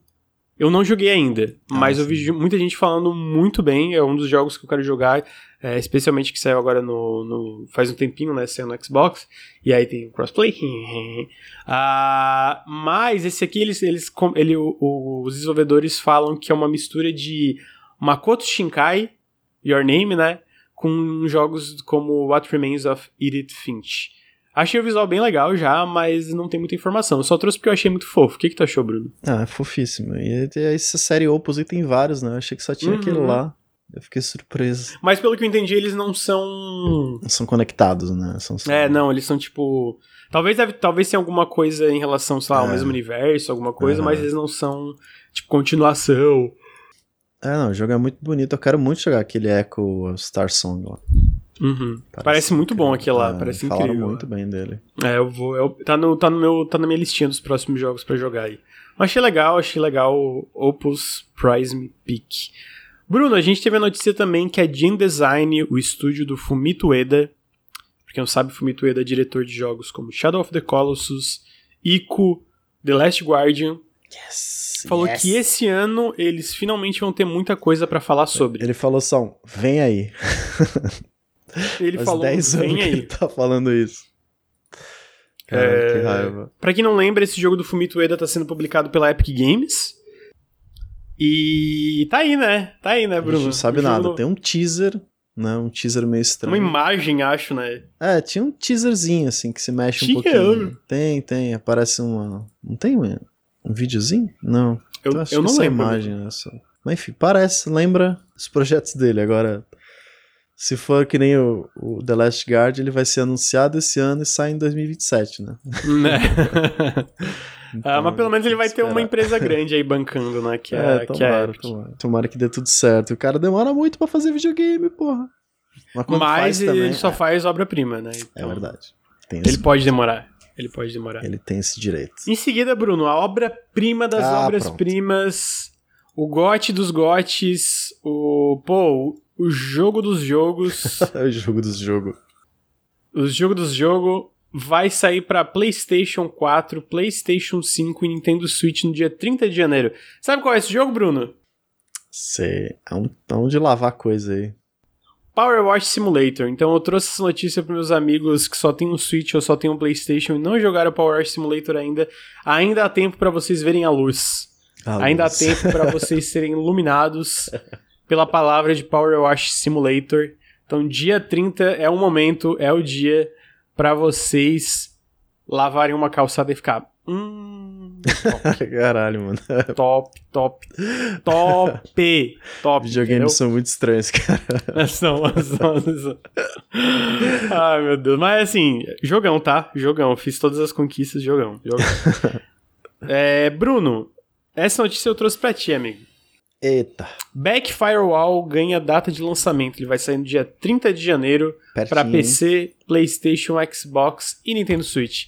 A: Eu não joguei ainda, ah, mas sim. eu vi muita gente falando muito bem. É um dos jogos que eu quero jogar, é, especialmente que saiu agora no, no, faz um tempinho, né? Saiu no Xbox. E aí tem crossplay. ah, mas esse aqui, eles, eles ele, o, os desenvolvedores falam que é uma mistura de Makoto Shinkai, Your Name, né? Com jogos como What Remains of Edith Finch. Achei o visual bem legal já, mas não tem muita informação. Eu só trouxe porque eu achei muito fofo. O que, que tu achou, Bruno?
B: Ah, é fofíssimo. E essa série Opus tem vários, né? Eu achei que só tinha uhum. aquele lá. Eu fiquei surpreso.
A: Mas pelo que eu entendi, eles não são.
B: São conectados, né? São
A: É, não, eles são tipo. Talvez deve, talvez tenha alguma coisa em relação, sei lá, é. ao mesmo universo, alguma coisa, uhum. mas eles não são, tipo, continuação.
B: É, não, o jogo é muito bonito. Eu quero muito jogar aquele Echo Star Song lá.
A: Uhum. Parece, parece, muito bom aquele lá, é, parece falaram incrível.
B: muito bem dele.
A: É, eu vou. Eu, tá, no, tá, no meu, tá na minha listinha dos próximos jogos para jogar aí. Mas achei legal, achei legal o Opus Prize Me Peak. Bruno, a gente teve a notícia também que a Gen Design, o estúdio do Fumito Ueda, pra quem não sabe, Fumito Ueda é diretor de jogos como Shadow of the Colossus, Ico, The Last Guardian.
B: Yes,
A: falou
B: yes.
A: que esse ano eles finalmente vão ter muita coisa para falar sobre.
B: Ele falou só, vem aí.
A: Ele Faz falou, 10 anos vem aí. ele
B: tá falando isso.
A: Caramba, é... que raiva. Pra quem não lembra, esse jogo do Fumito Ueda tá sendo publicado pela Epic Games. E tá aí, né? Tá aí, né, Bruno? A gente
B: não sabe nada. Tem um teaser, né? Um teaser meio estranho.
A: Uma imagem, acho, né?
B: É, tinha um teaserzinho, assim, que se mexe tinha um pouquinho. Tem, tem. Aparece uma... Não tem um, um videozinho? Não.
A: Eu, eu, eu não lembro.
B: imagem, né? Mas enfim, parece, lembra os projetos dele. Agora, se for que nem o, o, The Last Guard, ele vai ser anunciado esse ano e sai em 2027, né? né?
A: então, ah, mas pelo menos ele vai esperar. ter uma empresa grande aí bancando, né? Que é, é, tomara, que é
B: tomara. tomara que dê tudo certo. O cara demora muito para fazer videogame, porra.
A: Mas, mas ele também, só é. faz obra-prima, né?
B: É então, é verdade.
A: ele pode demorar. Ele pode demorar.
B: Ele tem esse direito.
A: Em seguida, Bruno, a obra-prima das ah, obras-primas, o gote dos gotes, o. Pô, o jogo dos jogos.
B: o jogo dos jogos.
A: O jogo dos jogos vai sair para PlayStation 4, PlayStation 5 e Nintendo Switch no dia 30 de janeiro. Sabe qual é esse jogo, Bruno?
B: Sei. É um tão de lavar coisa aí.
A: Power Wash Simulator. Então eu trouxe essa notícia para meus amigos que só tem um Switch ou só tem um PlayStation e não jogaram Power Wash Simulator ainda. Ainda há tempo para vocês verem a luz. A ainda luz. há tempo para vocês serem iluminados pela palavra de Power Wash Simulator. Então, dia 30 é o momento, é o dia para vocês lavarem uma calçada e ficar. Hum,
B: Caralho, mano.
A: Top, top, top, top.
B: Videogames são muito estranhos, cara.
A: são, são, são. Ai, meu Deus. Mas assim, jogão, tá? Jogão. Fiz todas as conquistas, jogão. jogão. é, Bruno, essa notícia eu trouxe pra ti, amigo.
B: Eita.
A: Back Firewall ganha data de lançamento. Ele vai sair no dia 30 de janeiro para PC, PlayStation, Xbox e Nintendo Switch.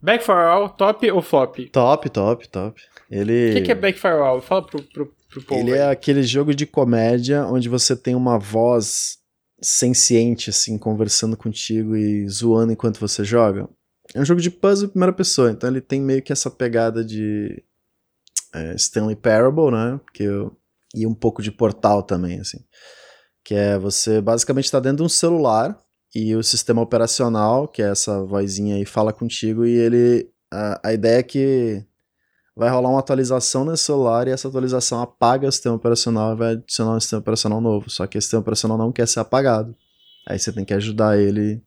A: Back Firewall, top ou flop?
B: Top, top, top. Ele...
A: O que, que, é Back Firewall? Fala pro, pro, pro povo.
B: Ele é aí. é aquele jogo de comédia onde você tem uma voz senciente, assim, conversando contigo e zoando enquanto você joga. É um jogo de puzzle em primeira pessoa, então ele tem meio que essa pegada de é, Stanley Parable, né? Que eu, e um pouco de Portal também, assim. Que é você basicamente está dentro de um celular e o sistema operacional, que é essa vozinha aí, fala contigo e ele. A, a ideia é que vai rolar uma atualização nesse celular e essa atualização apaga o sistema operacional e vai adicionar um sistema operacional novo. Só que esse sistema operacional não quer ser apagado. Aí você tem que ajudar ele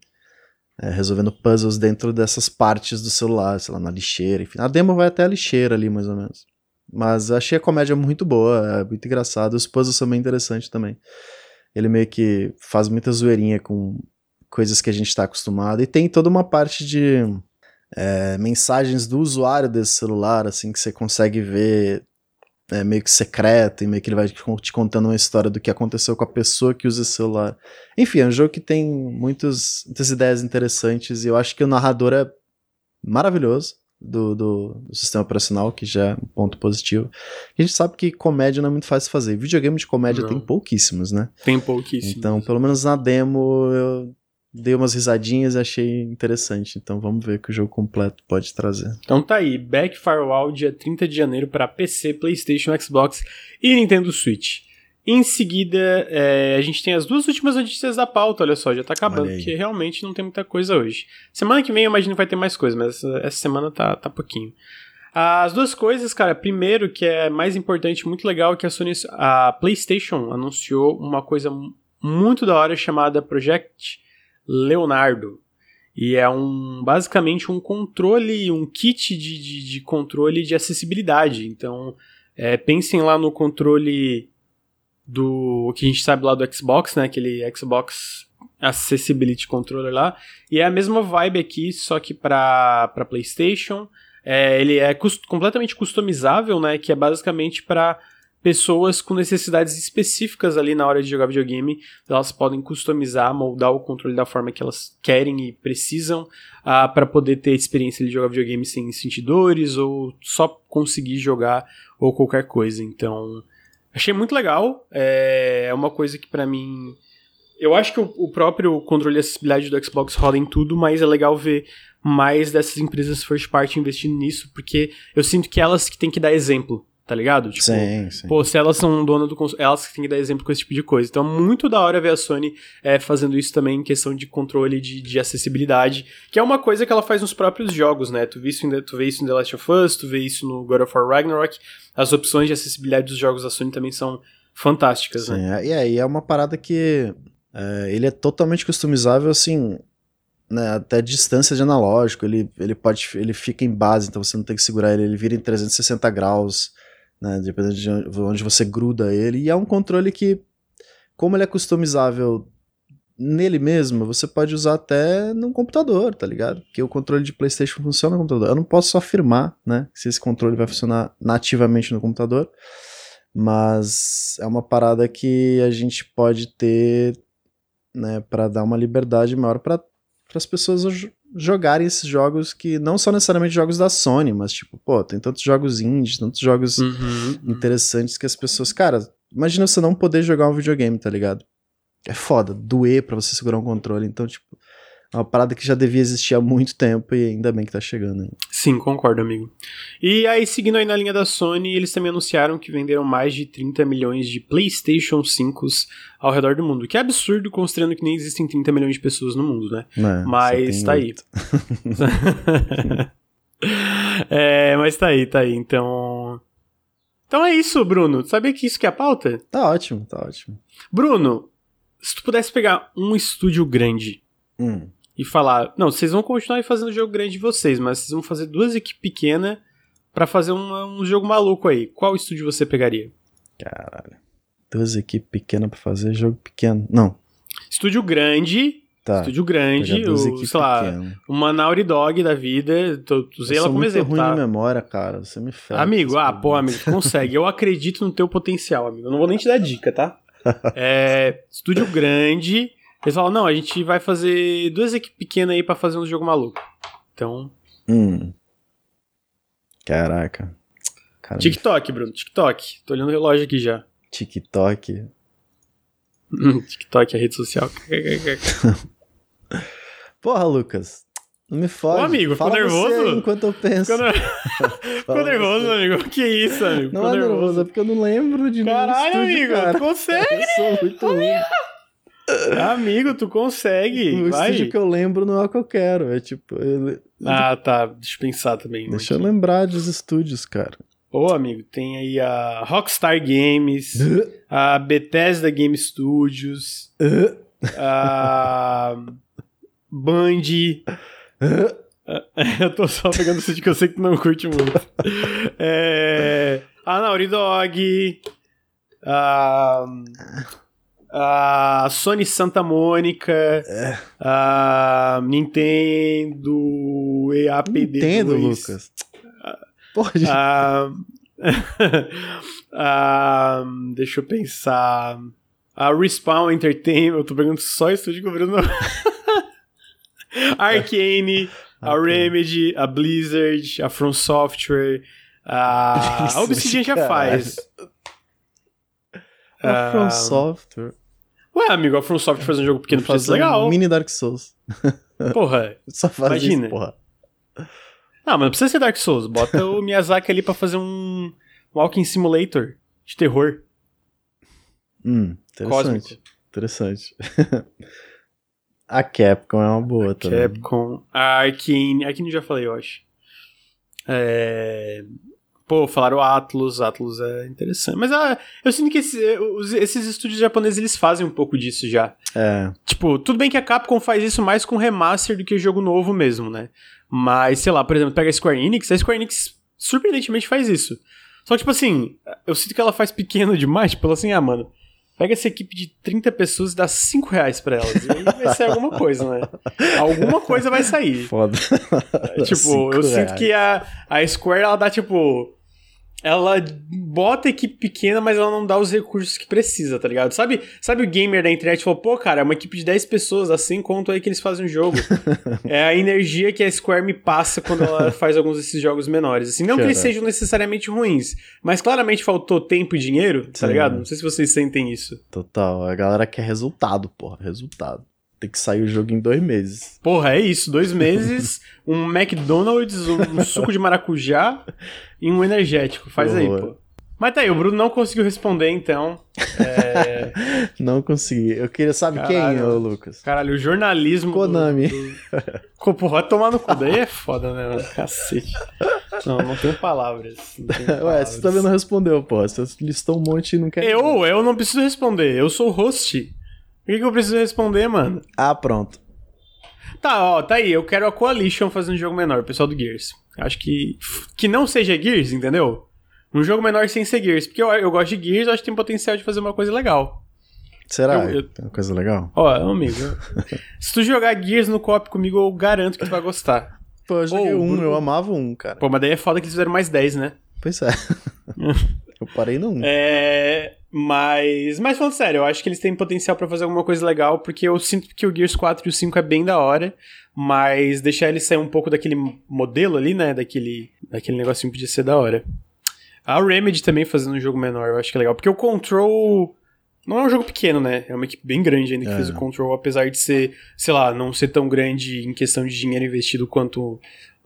B: é, resolvendo puzzles dentro dessas partes do celular, sei lá, na lixeira, enfim. A demo vai até a lixeira ali, mais ou menos. Mas achei a comédia muito boa, é muito engraçado. Os puzzles são bem interessantes também. Ele meio que faz muita zoeirinha com coisas que a gente está acostumado. E tem toda uma parte de é, mensagens do usuário desse celular, assim, que você consegue ver é, meio que secreto, e meio que ele vai te contando uma história do que aconteceu com a pessoa que usa esse celular. Enfim, é um jogo que tem muitos, muitas ideias interessantes, e eu acho que o narrador é maravilhoso do, do, do, sistema operacional, que já é um ponto positivo. a gente sabe que comédia não é muito fácil de fazer. Videogame de comédia não. tem pouquíssimos, né?
A: Tem pouquíssimos.
B: Então, pelo menos na demo, eu dei umas risadinhas e achei interessante. Então vamos ver o que o jogo completo pode trazer.
A: Então tá aí, Back Firewall, dia 30 de janeiro para PC, PlayStation, Xbox e Nintendo Switch. Em seguida, é, a gente tem as duas últimas notícias da pauta, olha só, já tá acabando, porque realmente não tem muita coisa hoje. Semana que vem eu imagino que vai ter mais coisa, mas essa, essa semana tá, tá pouquinho. As duas coisas, cara, primeiro, que é mais importante, muito legal, que a Sony, a PlayStation anunciou uma coisa muito da hora chamada Project Leonardo. E é um basicamente um controle, um kit de, de, de controle de acessibilidade. Então, é, pensem lá no controle do que a gente sabe lá do Xbox, né? Aquele Xbox Accessibility Controller lá. E é a mesma vibe aqui, só que para PlayStation. É, ele é cust completamente customizável, né? Que é basicamente para pessoas com necessidades específicas ali na hora de jogar videogame. Elas podem customizar, moldar o controle da forma que elas querem e precisam ah, para poder ter experiência de jogar videogame sem sentir dores ou só conseguir jogar ou qualquer coisa. Então, achei muito legal. É, é uma coisa que para mim. Eu acho que o, o próprio controle de acessibilidade do Xbox roda em tudo, mas é legal ver mais dessas empresas first party investindo nisso, porque eu sinto que elas que têm que dar exemplo, tá ligado?
B: Tipo, sim, sim.
A: Pô, se elas são donas do console, elas que têm que dar exemplo com esse tipo de coisa. Então, muito da hora ver a Sony é, fazendo isso também em questão de controle de, de acessibilidade, que é uma coisa que ela faz nos próprios jogos, né? Tu vê, isso em, tu vê isso em The Last of Us, tu vê isso no God of War Ragnarok. As opções de acessibilidade dos jogos da Sony também são fantásticas,
B: sim,
A: né?
B: É, e aí é uma parada que é, ele é totalmente customizável, assim, né, até distância de analógico, ele, ele pode ele fica em base, então você não tem que segurar ele, ele vira em 360 graus, né, dependendo de onde você gruda ele, e é um controle que, como ele é customizável nele mesmo, você pode usar até no computador, tá ligado? Porque o controle de PlayStation funciona no computador. Eu não posso afirmar, né, se esse controle vai funcionar nativamente no computador, mas é uma parada que a gente pode ter, né, para dar uma liberdade maior para as pessoas jogarem esses jogos que não são necessariamente jogos da Sony, mas tipo, pô, tem tantos jogos indies, tantos jogos uhum, uhum. interessantes que as pessoas, cara, imagina você não poder jogar um videogame, tá ligado? É foda, doer para você segurar um controle, então tipo, é uma parada que já devia existir há muito tempo e ainda bem que tá chegando aí.
A: Sim, concordo, amigo. E aí, seguindo aí na linha da Sony, eles também anunciaram que venderam mais de 30 milhões de PlayStation 5 ao redor do mundo. Que é absurdo, considerando que nem existem 30 milhões de pessoas no mundo, né? É, mas tá aí. é, mas tá aí, tá aí. Então. Então é isso, Bruno. Sabia que isso que é a pauta?
B: Tá ótimo, tá ótimo.
A: Bruno, se tu pudesse pegar um estúdio grande.
B: Hum
A: e falar: não, vocês vão continuar fazendo o jogo grande de vocês, mas vocês vão fazer duas equipes pequenas para fazer um jogo maluco aí. Qual estúdio você pegaria?
B: Caralho. Duas equipes pequenas para fazer jogo pequeno. Não.
A: Estúdio grande.
B: Tá.
A: Estúdio grande, o, sei lá, uma Naughty Dog da vida. Tô, usei ela como exemplo.
B: ruim tá? de memória, cara. Você me fala.
A: Amigo, ah, pô, amigo, consegue. Eu acredito no teu potencial, amigo. Eu não vou nem te dar dica, tá? é, estúdio grande eles falam, não, a gente vai fazer duas equipes pequenas aí pra fazer um jogo maluco. Então.
B: Hum. Caraca.
A: Caramba. TikTok, Bruno, TikTok. Tô olhando o relógio aqui já.
B: TikTok.
A: TikTok é rede social.
B: Porra, Lucas. Não me fode. Ô,
A: amigo, ficou nervoso?
B: enquanto eu penso.
A: Ficou, ner... ficou nervoso, você. amigo. Que isso, amigo?
B: Não ficou é nervoso. é porque eu não lembro de
A: Caralho, amigo,
B: cara.
A: consegue?
B: Eu sou muito ruim.
A: Amigo, tu consegue.
B: O
A: vai.
B: estúdio que eu lembro não é o que eu quero. É tipo.
A: Ah, tá. Deixa eu pensar também.
B: Deixa eu lembrar dos estúdios, cara.
A: Ô, amigo, tem aí a Rockstar Games, a Bethesda Game Studios, a Band. eu tô só pegando o estúdio que eu sei que tu não curte muito. É, a Naughty Dog. A a Sony Santa Mônica,
B: é.
A: a Nintendo, EAPD2.
B: Nintendo, Lucas. Pode.
A: A, a, deixa eu pensar. A Respawn Entertainment, eu tô pegando só estúdio cobrindo. a Arcane, a Remedy, a Blizzard, a From Software, a, a Obsidian já faz.
B: A From Software.
A: Ué, amigo, a From Software fazer um jogo pequeno precisa ser legal.
B: Um mini Dark Souls.
A: Porra.
B: Só faz imagina. isso, porra.
A: Não, mas não precisa ser Dark Souls. Bota o Miyazaki ali pra fazer um Walking Simulator de terror.
B: Hum, interessante. Cósmico. Interessante. a Capcom é uma boa a também.
A: Capcom. A Arkane. Arkane já falei, eu acho. É... Pô, falaram Atlus, Atlus é interessante. Mas ah, eu sinto que esse, esses estúdios japoneses eles fazem um pouco disso já.
B: É.
A: Tipo, tudo bem que a Capcom faz isso mais com remaster do que jogo novo mesmo, né? Mas, sei lá, por exemplo, pega a Square Enix, a Square Enix surpreendentemente faz isso. Só que, tipo assim, eu sinto que ela faz pequeno demais, tipo assim, ah, mano, Pega essa equipe de 30 pessoas e dá 5 reais pra elas. E aí vai sair alguma coisa, né? Alguma coisa vai sair.
B: Foda.
A: É, tipo, eu reais. sinto que a, a Square, ela dá, tipo ela bota a equipe pequena, mas ela não dá os recursos que precisa, tá ligado? Sabe, sabe o gamer da internet falou, pô, cara, é uma equipe de 10 pessoas, assim conto aí que eles fazem um jogo. é a energia que a Square me passa quando ela faz alguns desses jogos menores. Assim, não que eles sejam necessariamente ruins, mas claramente faltou tempo e dinheiro, tá Sim. ligado? Não sei se vocês sentem isso.
B: Total, a galera quer resultado, porra, resultado. Tem que sair o jogo em dois meses.
A: Porra, é isso. Dois meses, um McDonald's, um suco de maracujá e um energético. Faz Boa. aí, pô. Mas tá aí, o Bruno não conseguiu responder, então. É...
B: não consegui. Eu queria saber quem, ô Lucas.
A: Caralho, o jornalismo.
B: Konami.
A: Do, do... Porra, tomar no cu. Daí é foda, né, mano? Cacete. Não, não tenho palavras. Não tenho palavras.
B: Ué, você também não respondeu, pô. Você listou um monte e não quer.
A: Eu, eu não preciso responder. Eu sou o host. Por que, que eu preciso responder, mano?
B: Ah, pronto.
A: Tá, ó, tá aí. Eu quero a Coalition fazendo um jogo menor, o pessoal do Gears. Acho que. Que não seja Gears, entendeu? Um jogo menor sem ser Gears. Porque eu, eu gosto de Gears, eu acho que tem potencial de fazer uma coisa legal.
B: Será? Eu, eu... Uma coisa legal?
A: Ó, amigo. se tu jogar Gears no co comigo, eu garanto que tu vai gostar.
B: Pô, eu joguei um, eu amava um, cara.
A: Pô, mas daí é foda que eles fizeram mais 10, né?
B: Pois é. eu parei no 1.
A: É. Mas, mas falando sério, eu acho que eles têm potencial para fazer alguma coisa legal, porque eu sinto que o Gears 4 e o 5 é bem da hora, mas deixar eles sair um pouco daquele modelo ali, né, daquele, daquele negocinho podia ser da hora. A Remedy também fazendo um jogo menor, eu acho que é legal, porque o Control não é um jogo pequeno, né? É uma equipe bem grande ainda que é. fez o Control, apesar de ser, sei lá, não ser tão grande em questão de dinheiro investido quanto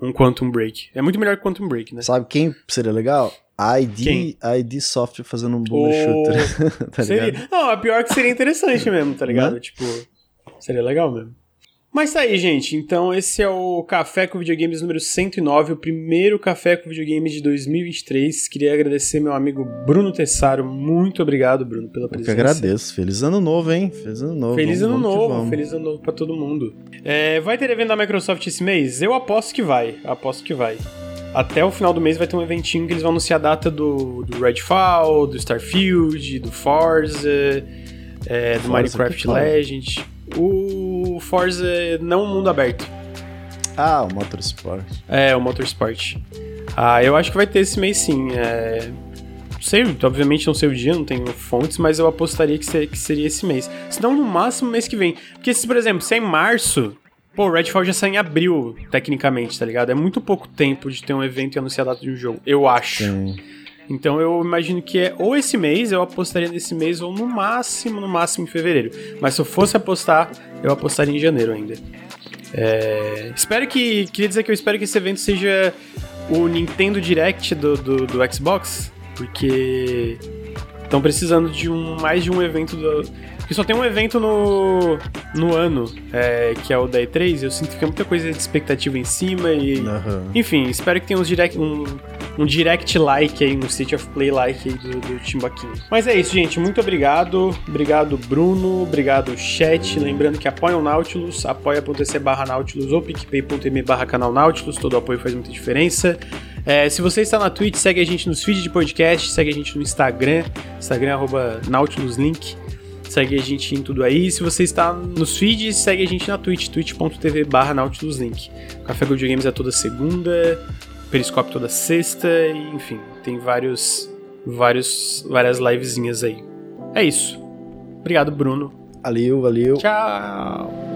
A: um Quantum Break. É muito melhor que Quantum Break, né?
B: Sabe quem seria legal? ID, ID Software fazendo um bullet shooter. tá
A: seria... Não, a pior que seria interessante mesmo, tá ligado? Né? Tipo, seria legal mesmo. Mas tá aí, gente. Então, esse é o Café com Videogames número 109, o primeiro Café com Videogames de 2023. Queria agradecer meu amigo Bruno Tessaro. Muito obrigado, Bruno, pela presença.
B: Eu que agradeço. Feliz ano novo, hein? Feliz ano novo.
A: Feliz vamos, ano vamos novo. Feliz ano novo pra todo mundo. É, vai ter evento da Microsoft esse mês? Eu aposto que vai. Aposto que vai até o final do mês vai ter um eventinho que eles vão anunciar a data do, do Redfall, do Starfield, do Forza, é, do Forza Minecraft Legends. O Forza não mundo aberto.
B: Ah, o Motorsport.
A: É, o Motorsport. Ah, eu acho que vai ter esse mês sim. É... Não sei, obviamente não sei o dia, não tenho fontes, mas eu apostaria que, ser, que seria esse mês. Se não, no máximo mês que vem. Porque se, por exemplo, se é em março, Pô, Redfall já sai em abril, tecnicamente, tá ligado? É muito pouco tempo de ter um evento e anunciar a data de um jogo, eu acho. Sim. Então eu imagino que é ou esse mês, eu apostaria nesse mês, ou no máximo, no máximo em fevereiro. Mas se eu fosse apostar, eu apostaria em janeiro ainda. É... Espero que. Queria dizer que eu espero que esse evento seja o Nintendo Direct do, do, do Xbox, porque estão precisando de um, mais de um evento do, porque só tem um evento no, no ano, é, que é o da E3, eu sinto que tem muita coisa de expectativa em cima e. Uhum. Enfim, espero que tenha uns direct, um, um direct like aí, um State of Play like aí do, do Timbaquinho. Mas é isso, gente. Muito obrigado. Obrigado, Bruno. Obrigado, chat. Lembrando que apoia o Nautilus, apoia.se barra Nautilus ou picpay.me barra canal Nautilus. Todo apoio faz muita diferença. É, se você está na Twitch, segue a gente nos feeds de podcast, segue a gente no Instagram, Instagram arroba NautilusLink. Segue a gente em tudo aí. Se você está nos feeds, segue a gente na Twitch, twitch.tv barra NautilusLink. Café Gold Games é toda segunda, Periscope toda sexta, e, enfim, tem vários, vários, várias livezinhas aí. É isso. Obrigado, Bruno.
B: Valeu, valeu.
A: Tchau.